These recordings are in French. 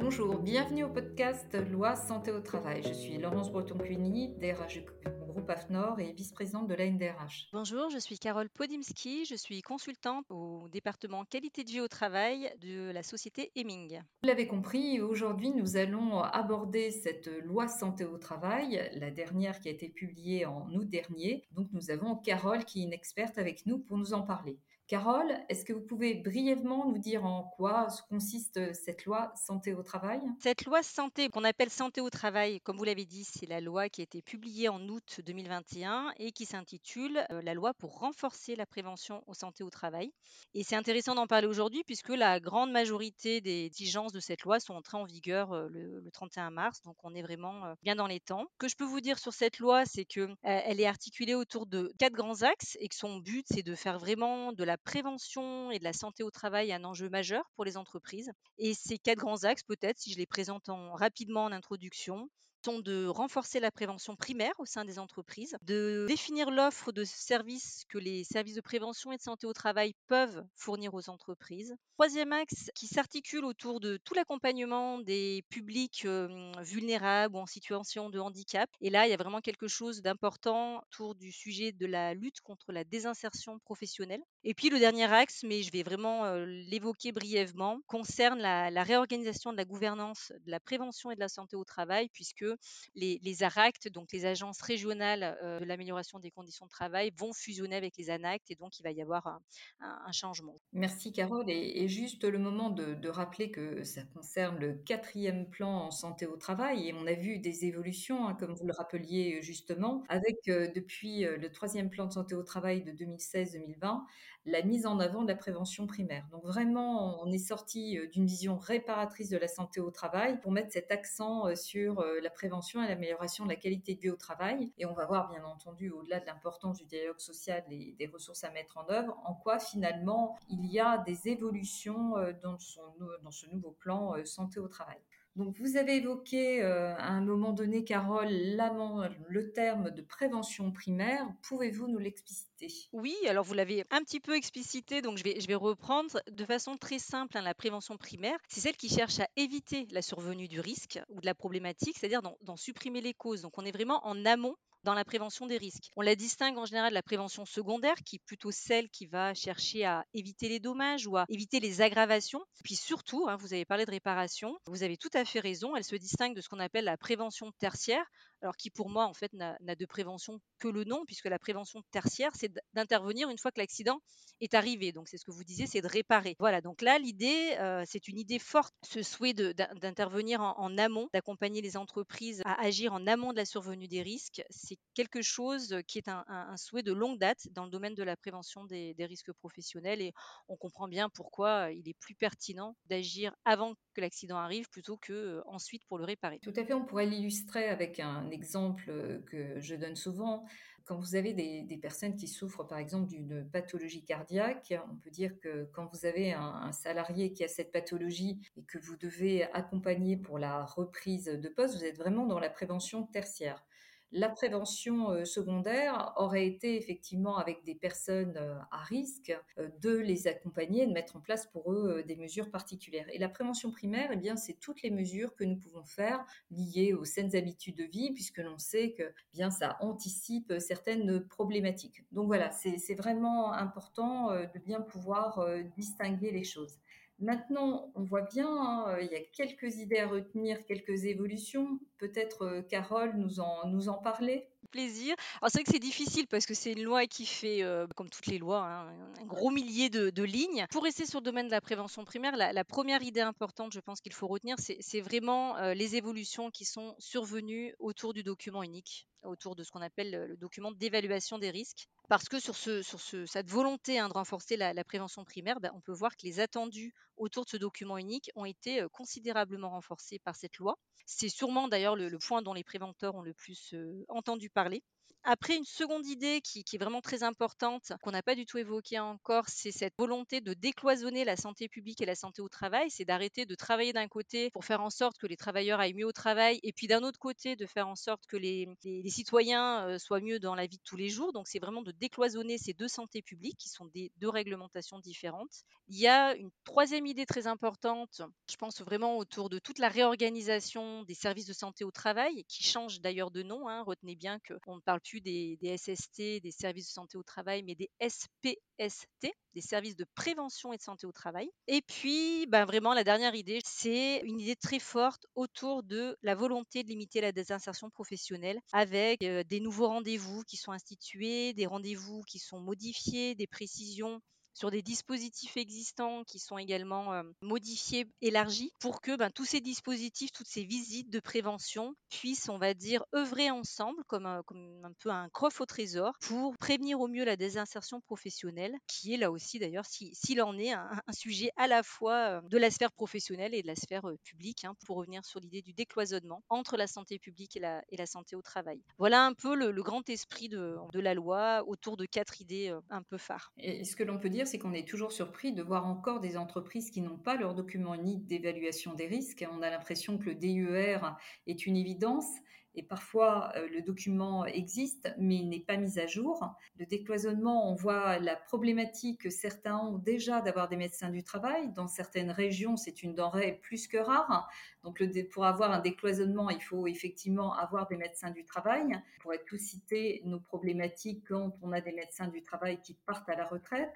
Bonjour, bienvenue au podcast Loi Santé au Travail. Je suis Laurence Breton-Cuny, DRH du groupe AFNOR et vice-présidente de l'ANDRH. Bonjour, je suis Carole Podimski, je suis consultante au département qualité de vie au travail de la société Heming. Vous l'avez compris, aujourd'hui nous allons aborder cette loi santé au travail, la dernière qui a été publiée en août dernier. Donc nous avons Carole qui est une experte avec nous pour nous en parler. Carole, est-ce que vous pouvez brièvement nous dire en quoi consiste cette loi santé au travail? Cette loi santé qu'on appelle santé au travail, comme vous l'avez dit, c'est la loi qui a été publiée en août 2021 et qui s'intitule euh, la loi pour renforcer la prévention aux santé au travail. Et c'est intéressant d'en parler aujourd'hui puisque la grande majorité des exigences de cette loi sont entrées en vigueur euh, le, 31 mars, donc on est vraiment euh, bien dans les temps. Ce que je peux vous dire sur cette loi, c'est que elle est articulée autour de quatre grands axes et que son but c'est de faire vraiment de la prévention et de la santé au travail un enjeu majeur pour les entreprises. Et ces quatre grands axes, peut-être, si je les présente en, rapidement en introduction, sont de renforcer la prévention primaire au sein des entreprises, de définir l'offre de services que les services de prévention et de santé au travail peuvent fournir aux entreprises. Troisième axe qui s'articule autour de tout l'accompagnement des publics vulnérables ou en situation de handicap. Et là, il y a vraiment quelque chose d'important autour du sujet de la lutte contre la désinsertion professionnelle. Et puis le dernier axe, mais je vais vraiment l'évoquer brièvement, concerne la, la réorganisation de la gouvernance de la prévention et de la santé au travail, puisque les, les ARACT, donc les agences régionales euh, de l'amélioration des conditions de travail, vont fusionner avec les ANACT et donc il va y avoir un, changement. Merci Carole. Et, juste le moment de, rappeler que ça concerne le quatrième plan en santé au travail et on a vu des évolutions, hein, comme vous le rappeliez justement, avec euh, depuis euh, le troisième plan de santé au travail de 2016-2020 la mise en avant de la prévention primaire. Donc vraiment, on est sorti d'une vision réparatrice de la santé au travail pour mettre cet accent sur la prévention et l'amélioration de la qualité de vie au travail. Et on va voir, bien entendu, au-delà de l'importance du dialogue social et des ressources à mettre en œuvre, en quoi finalement il y a des évolutions euh, dans, dans ce nouveau plan euh, santé au travail. Donc, vous avez évoqué euh, à un moment donné, Carole, le terme de prévention primaire. Pouvez-vous nous l'expliciter? Oui, alors vous l'avez un petit peu explicité, donc je vais, je vais reprendre de façon très simple. Hein, la prévention primaire, c'est celle qui cherche à éviter la survenue du risque ou de la problématique, c'est-à-dire d'en supprimer les causes. Donc, on est vraiment en amont dans la prévention des risques. On la distingue en général de la prévention secondaire, qui est plutôt celle qui va chercher à éviter les dommages ou à éviter les aggravations. Puis surtout, hein, vous avez parlé de réparation, vous avez tout à fait raison, elle se distingue de ce qu'on appelle la prévention tertiaire, alors qui pour moi en fait n'a de prévention que le nom, puisque la prévention tertiaire, c'est d'intervenir une fois que l'accident est arrivé. Donc c'est ce que vous disiez, c'est de réparer. Voilà, donc là l'idée, euh, c'est une idée forte, ce souhait d'intervenir en, en, amont, d'accompagner les entreprises à agir en amont de la survenue des risques. C'est quelque chose qui est un, souhait de longue date dans le domaine de la prévention des, risques professionnels et on comprend bien pourquoi il est plus pertinent d'agir avant que l'accident arrive plutôt que ensuite pour le réparer. Tout à fait, on pourrait l'illustrer avec un exemple que je donne souvent. Quand vous avez des, personnes qui souffrent par exemple d'une pathologie cardiaque, on peut dire que quand vous avez un, salarié qui a cette pathologie et que vous devez accompagner pour la reprise de poste, vous êtes vraiment dans la prévention tertiaire. La prévention euh, secondaire aurait été effectivement avec des personnes euh, à risque euh, de les accompagner, de mettre en place pour eux des mesures particulières. Et la prévention primaire, eh bien, c'est toutes les mesures que nous pouvons faire liées aux saines habitudes de vie, puisque l'on sait que eh bien ça anticipe certaines problématiques. Donc voilà, c'est vraiment important de bien pouvoir distinguer les choses. Maintenant, on voit bien, hein, il y a quelques idées à retenir, quelques évolutions. Peut-être euh, Carole nous en, parler Plaisir. C'est vrai que c'est difficile parce que c'est une loi qui fait, euh, comme toutes les lois, hein, un gros millier de, lignes. Pour rester sur le domaine de la prévention primaire, la, première idée importante, je pense qu'il faut retenir, c'est vraiment euh, les évolutions qui sont survenues autour du document unique, autour de ce qu'on appelle le, le document d'évaluation des risques. Parce que sur, ce, sur ce, cette volonté hein, de renforcer la, prévention primaire, ben, on peut voir que les attendus autour de ce document unique ont été considérablement renforcés par cette loi. C'est sûrement d'ailleurs le, point dont les préventeurs ont le plus entendu parler. Après, une seconde idée qui, est vraiment très importante, qu'on n'a pas du tout évoquée encore, c'est cette volonté de décloisonner la santé publique et la santé au travail. C'est d'arrêter de travailler d'un côté pour faire en sorte que les travailleurs aillent mieux au travail, et puis d'un autre côté de faire en sorte que les citoyens euh, soient mieux dans la vie de tous les jours. Donc c'est vraiment de décloisonner ces deux santé publiques qui sont des deux réglementations différentes. Il y a une troisième idée très importante, je pense vraiment autour de toute la réorganisation des services de santé au travail, qui change d'ailleurs de nom. hein. Retenez bien qu'on ne parle plus des, SST, des services de santé au travail, mais des SPST, des services de prévention et de santé au travail. Et puis, ben, vraiment, la dernière idée, c'est une idée très forte autour de la volonté de limiter la désinsertion professionnelle avec euh, des nouveaux rendez-vous qui sont institués, des rendez-vous qui sont modifiés, des précisions sur des dispositifs existants qui sont également euh, modifiés, élargis, pour que ben, tous ces dispositifs, toutes ces visites de prévention puissent, on va dire, œuvrer ensemble comme un, peu un coffre au trésor pour prévenir au mieux la désinsertion professionnelle, qui est là aussi d'ailleurs, si- s'il en est, un, sujet à la fois euh, de la sphère professionnelle et de la sphère euh, publique, hein, pour revenir sur l'idée du décloisonnement entre la santé publique et la, santé au travail. Voilà un peu le, grand esprit de, la loi autour de quatre idées un peu phares. Et ce que l'on peut dire, c'est qu'on est toujours surpris de voir encore des entreprises qui n'ont pas leur document unique d'évaluation des risques. On a l'impression que le DUR est une évidence et parfois euh, le document existe, mais il n'est pas mis à jour. Le décloisonnement, on voit la problématique que certains ont déjà d'avoir des médecins du travail. Dans certaines régions, c'est une denrée plus que rare. Donc, pour avoir un décloisonnement, il faut effectivement avoir des médecins du travail. On pourrait tout citer nos problématiques quand on a des médecins du travail qui partent à la retraite.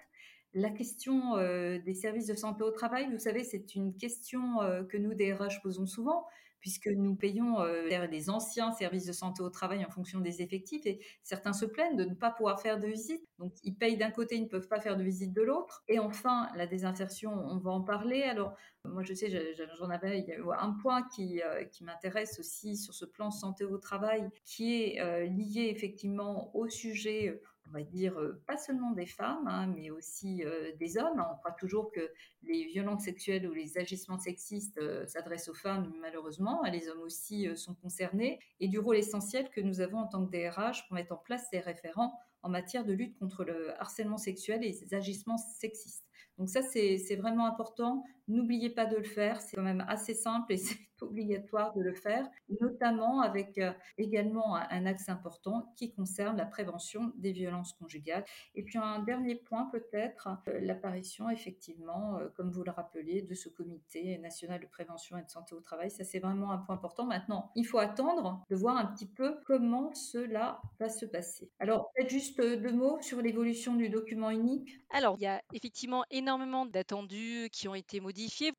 La question euh, des services de santé au travail, vous savez, c'est une question euh, que nous, DRH, posons souvent puisque nous payons euh, les anciens services de santé au travail en fonction des effectifs et certains se plaignent de ne pas pouvoir faire de visite. Donc ils payent d'un côté, ils ne peuvent pas faire de visite de l'autre. Et enfin, la désinsertion, on va en parler. Alors moi je sais, j'en avais un point qui, euh, qui m'intéresse aussi sur ce plan santé au travail qui est lié effectivement au sujet on va dire, pas seulement des femmes, hein, mais aussi des hommes. On croit toujours que les violences sexuelles ou les agissements sexistes s'adressent aux femmes, malheureusement. Les hommes aussi sont concernés. Et du rôle essentiel que nous avons en tant que DRH pour mettre en place ces référents en matière de lutte contre le harcèlement sexuel et les agissements sexistes. Donc ça, c'est vraiment important. N'oubliez pas de le faire. C'est quand même assez simple et c'est obligatoire de le faire, notamment avec euh, également un, axe important qui concerne la prévention des violences conjugales. Et puis un dernier point peut-être, euh, l'apparition effectivement, euh, comme vous le rappeliez, de ce comité national de prévention et de santé au travail. Ça, c'est vraiment un point important. Maintenant, il faut attendre de voir un petit peu comment cela va se passer. Alors, peut-être juste deux mots sur l'évolution du document unique? Alors, il y a effectivement énormément d'attendus qui ont été modifiés.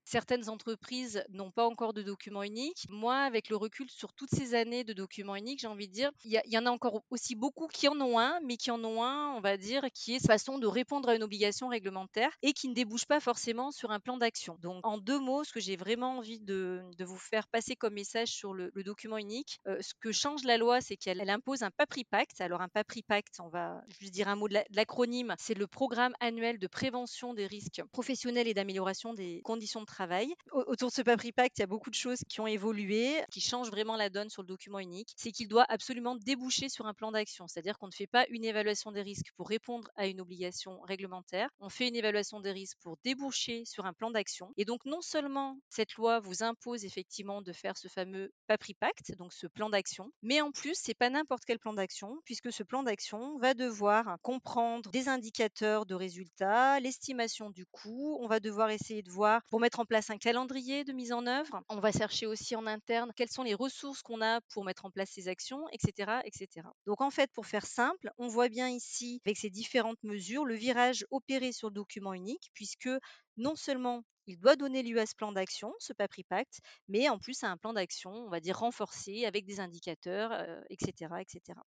Certaines entreprises n'ont pas encore de document unique. Moi, avec le recul sur toutes ces années de documents uniques, j'ai envie de dire, il y, en a encore aussi beaucoup qui en ont un, mais qui en ont un, on va dire, qui est façon de répondre à une obligation réglementaire et qui ne débouche pas forcément sur un plan d'action. Donc, en deux mots, ce que j'ai vraiment envie de, vous faire passer comme message sur le, document unique, euh, ce que change la loi, c'est qu'elle impose un PAPRI Pacte. Alors, un PAPRI Pacte, on va juste dire un mot de l'acronyme, c'est le programme annuel de prévention des risques professionnels et d'amélioration des conditions de travail. Autour de ce PAPRI Pacte, il y a beaucoup de choses qui ont évolué, qui changent vraiment la donne sur le document unique. C'est qu'il doit absolument déboucher sur un plan d'action, c'est-à-dire qu'on ne fait pas une évaluation des risques pour répondre à une obligation réglementaire, on fait une évaluation des risques pour déboucher sur un plan d'action. Et donc non seulement cette loi vous impose effectivement de faire ce fameux PAPRI Pacte, donc ce plan d'action, mais en plus c'est pas n'importe quel plan d'action, puisque ce plan d'action va devoir comprendre des indicateurs de résultats, l'estimation du coût, on va devoir essayer de voir pour mettre en place un calendrier de mise en œuvre, on va chercher aussi en interne quelles sont les ressources qu'on a pour mettre en place ces actions, etc., etc. Donc en fait, pour faire simple, on voit bien ici avec ces différentes mesures le virage opéré sur le document unique, puisque non seulement il doit donner lieu à ce plan d'action, ce PAPRI Pacte, mais en plus à un plan d'action, on va dire renforcé avec des indicateurs, euh, etc., etc.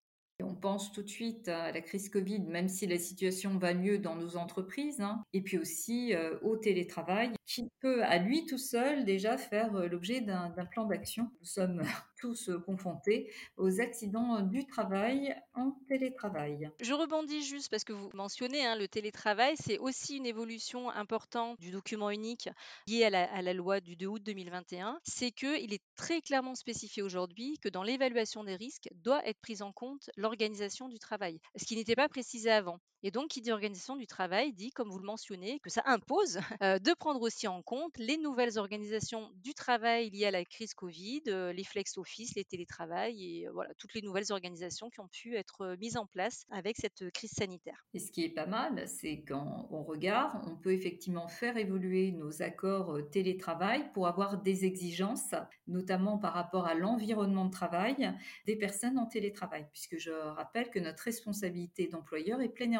On pense tout de suite à la crise Covid, même si la situation va mieux dans nos entreprises, hein, et puis aussi euh, au télétravail, qui peut à lui tout seul déjà faire euh, l'objet d'un plan d'action. Nous sommes tous euh, confrontés aux accidents du travail en télétravail. Je rebondis juste parce que vous mentionnez hein, le télétravail, c'est aussi une évolution importante du document unique lié à la, loi du 2 août 2021. C'est qu'il est très clairement spécifié aujourd'hui que dans l'évaluation des risques doit être prise en compte l'organisation du travail, ce qui n'était pas précisé avant. Et donc, qui dit organisation du travail dit, comme vous le mentionnez, que ça impose euh, de prendre aussi en compte les nouvelles organisations du travail liées à la crise Covid, euh, les flex office, les télétravail et voilà toutes les nouvelles organisations qui ont pu être mises en place avec cette crise sanitaire. Et ce qui est pas mal, c'est quand on regarde, on peut effectivement faire évoluer nos accords télétravail pour avoir des exigences, notamment par rapport à l'environnement de travail des personnes en télétravail, puisque je rappelle que notre responsabilité d'employeur est pleine et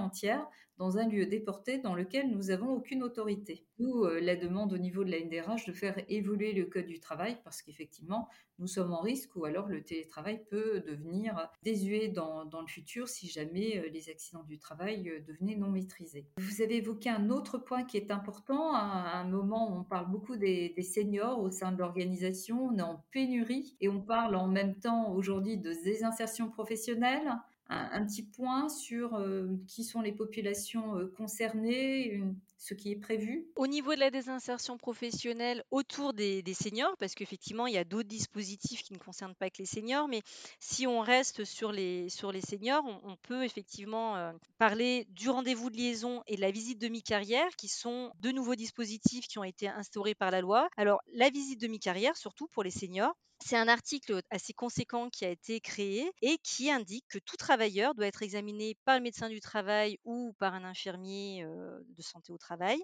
dans un lieu déporté dans lequel nous n'avons aucune autorité. D'où euh, la demande au niveau de la NDRH de faire évoluer le code du travail parce qu'effectivement, nous sommes en risque ou alors le télétravail peut devenir désuet dans, le futur si jamais euh, les accidents du travail euh, devenaient non maîtrisés. Vous avez évoqué un autre point qui est important. À un moment on parle beaucoup des, des seniors au sein de l'organisation, on est en pénurie et on parle en même temps aujourd'hui de désinsertion professionnelle un, petit point sur euh, qui sont les populations euh, concernées, ce qui est prévu Au niveau de la désinsertion professionnelle autour des, seniors, parce qu'effectivement, il y a d'autres dispositifs qui ne concernent pas que les seniors, mais si on reste sur les, sur les seniors, on, peut effectivement euh, parler du rendez-vous de liaison et de la visite de mi-carrière, qui sont deux nouveaux dispositifs qui ont été instaurés par la loi. Alors, la visite de mi-carrière, surtout pour les seniors, c'est un article assez conséquent qui a été créé et qui indique que tout travailleur doit être examiné par le médecin du travail ou par un infirmier de santé au travail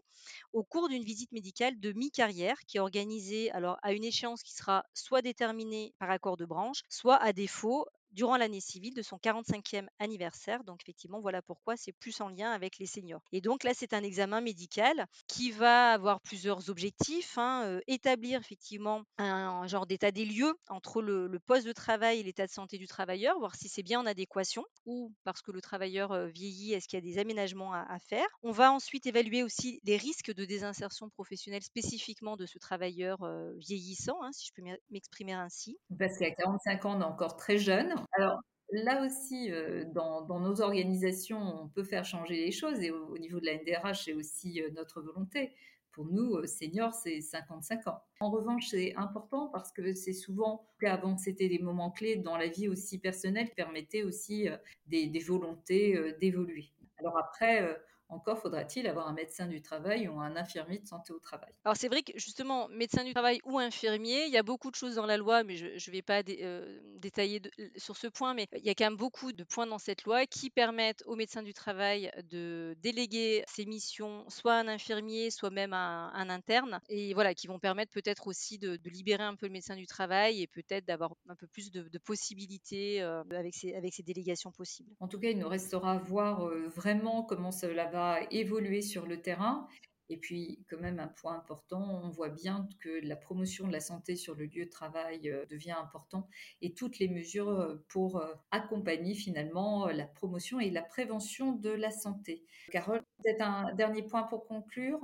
au cours d'une visite médicale de mi-carrière qui est organisée alors à une échéance qui sera soit déterminée par accord de branche, soit à défaut durant l'année civile de son 45e anniversaire. Donc effectivement, voilà pourquoi c'est plus en lien avec les seniors. Et donc là, c'est un examen médical qui va avoir plusieurs objectifs. Hein, euh, établir effectivement un, genre d'état des lieux entre le, poste de travail et l'état de santé du travailleur, voir si c'est bien en adéquation ou parce que le travailleur euh, vieillit, est-ce qu'il y a des aménagements à, faire. On va ensuite évaluer aussi les risques de désinsertion professionnelle spécifiquement de ce travailleur euh, vieillissant, hein, si je peux m'exprimer ainsi. Parce qu'à 45 ans, on est encore très jeune. Alors, là aussi, euh, dans, nos organisations, on peut faire changer les choses et au, niveau de la NDRH, c'est aussi euh, notre volonté. Pour nous, euh, seniors, c'est 55 ans. En revanche, c'est important parce que c'est souvent, avant c'était des moments clés dans la vie aussi personnelle qui permettaient aussi des, des volontés d'évoluer. Alors après, encore faudra-t-il avoir un médecin du travail ou un infirmier de santé au travail? Alors c'est vrai que justement, médecin du travail ou infirmier, il y a beaucoup de choses dans la loi, mais je ne vais pas euh, détailler sur ce point, mais il y a quand même beaucoup de points dans cette loi qui permettent au médecin du travail de déléguer ses missions soit à un infirmier, soit même à un, interne, et voilà, qui vont permettre peut-être aussi de, libérer un peu le médecin du travail et peut-être d'avoir un peu plus de, possibilités euh, avec, ces, avec ces délégations possibles. En tout cas, il nous restera à voir euh, vraiment comment cela va évoluer sur le terrain. Et puis, quand même, un point important, on voit bien que la promotion de la santé sur le lieu de travail euh, devient important et toutes les mesures euh, pour euh, accompagner finalement la promotion et la prévention de la santé. Carole, peut-être un dernier point pour conclure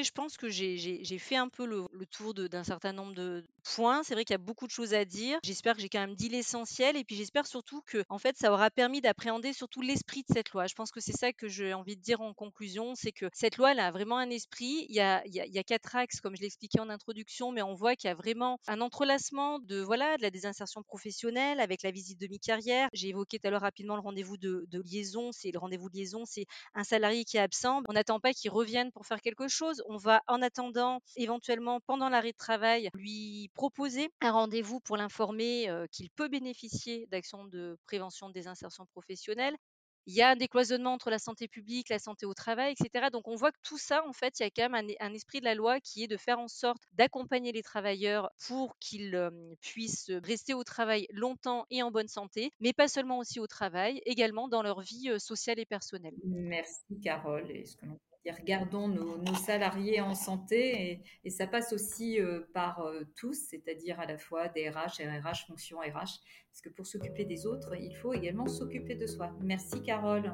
je pense que j'ai fait un peu le, tour d'un certain nombre de points. C'est vrai qu'il y a beaucoup de choses à dire. J'espère que j'ai quand même dit l'essentiel et puis j'espère surtout que en fait, ça aura permis d'appréhender surtout l'esprit de cette loi. Je pense que c'est ça que j'ai envie de dire en conclusion, c'est que cette loi, elle a vraiment un esprit. Il y a, quatre axes, comme je l'expliquais en introduction, mais on voit qu'il y a vraiment un entrelacement de, voilà, de la désinsertion professionnelle avec la visite de mi-carrière. J'ai évoqué tout à l'heure rapidement le rendez-vous de, de liaison. C'est le rendez-vous de liaison, c'est un salarié qui est absent. On n'attend pas qu'il revienne pour faire quelque chose on va en attendant, éventuellement pendant l'arrêt de travail, lui proposer un rendez-vous pour l'informer qu'il peut bénéficier d'actions de prévention des insertions professionnelles. Il y a un décloisonnement entre la santé publique, la santé au travail, etc. Donc on voit que tout ça, en fait, il y a quand même un, esprit de la loi qui est de faire en sorte d'accompagner les travailleurs pour qu'ils puissent rester au travail longtemps et en bonne santé, mais pas seulement aussi au travail, également dans leur vie sociale et personnelle. Merci Carole. Et ce que regardons nos, salariés en santé et, ça passe aussi euh, par euh, tous, c'est-à-dire à la fois des RH, RRH, fonction RH, parce que pour s'occuper des autres, il faut également s'occuper de soi. Merci Carole.